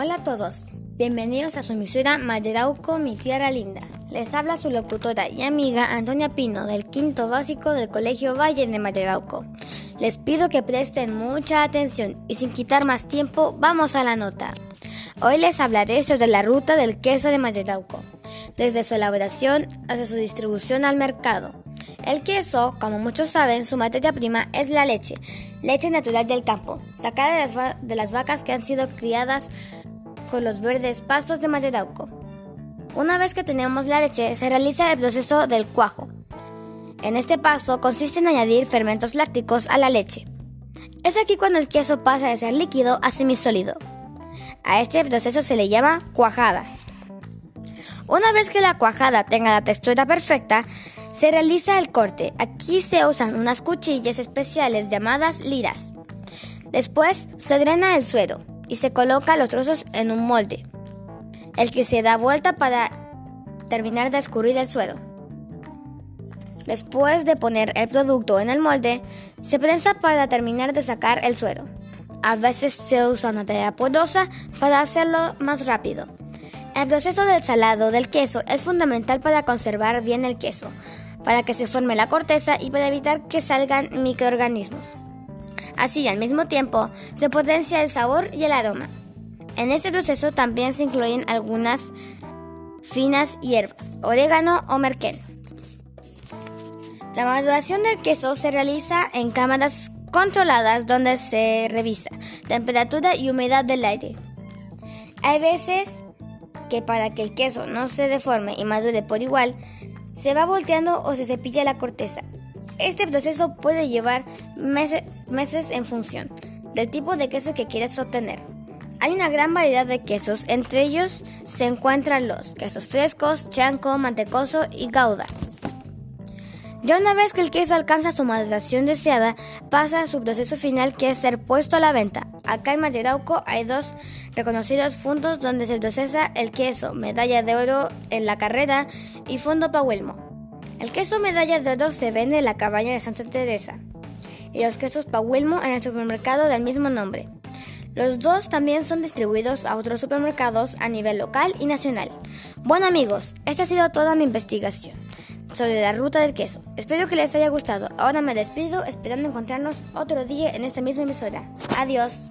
Hola a todos, bienvenidos a su emisora Mayerauco, mi tierra linda. Les habla su locutora y amiga Antonia Pino del quinto básico del Colegio Valle de Mayerauco. Les pido que presten mucha atención y sin quitar más tiempo, vamos a la nota. Hoy les hablaré sobre la ruta del queso de Mayerauco, desde su elaboración hasta su distribución al mercado. El queso, como muchos saben, su materia prima es la leche, leche natural del campo, sacada de las, de las vacas que han sido criadas con los verdes pastos de Mayerauco. Una vez que tenemos la leche, se realiza el proceso del cuajo. En este paso consiste en añadir fermentos lácticos a la leche. Es aquí cuando el queso pasa de ser líquido a semisólido. A este proceso se le llama cuajada. Una vez que la cuajada tenga la textura perfecta, se realiza el corte. Aquí se usan unas cuchillas especiales llamadas liras. Después se drena el suero y se coloca los trozos en un molde, el que se da vuelta para terminar de escurrir el suero. Después de poner el producto en el molde, se prensa para terminar de sacar el suero. A veces se usa una tela porosa para hacerlo más rápido. El proceso del salado del queso es fundamental para conservar bien el queso, para que se forme la corteza y para evitar que salgan microorganismos. Así, al mismo tiempo, se potencia el sabor y el aroma. En este proceso también se incluyen algunas finas hierbas, orégano o merquén. La maduración del queso se realiza en cámaras controladas donde se revisa temperatura y humedad del aire. Hay veces que para que el queso no se deforme y madure por igual, se va volteando o se cepilla la corteza. Este proceso puede llevar meses, meses en función del tipo de queso que quieres obtener. Hay una gran variedad de quesos, entre ellos se encuentran los quesos frescos, chanco, mantecoso y gouda. Ya una vez que el queso alcanza su maduración deseada, pasa a su proceso final que es ser puesto a la venta. Acá en Materauco hay dos reconocidos fundos donde se procesa el queso medalla de oro en la carrera y fondo Pahuelmo. El queso medalla de oro se vende en la cabaña de Santa Teresa y los quesos Pahuelmo en el supermercado del mismo nombre. Los dos también son distribuidos a otros supermercados a nivel local y nacional. Bueno amigos, esta ha sido toda mi investigación sobre la ruta del queso. Espero que les haya gustado. Ahora me despido esperando encontrarnos otro día en esta misma emisora. Adiós.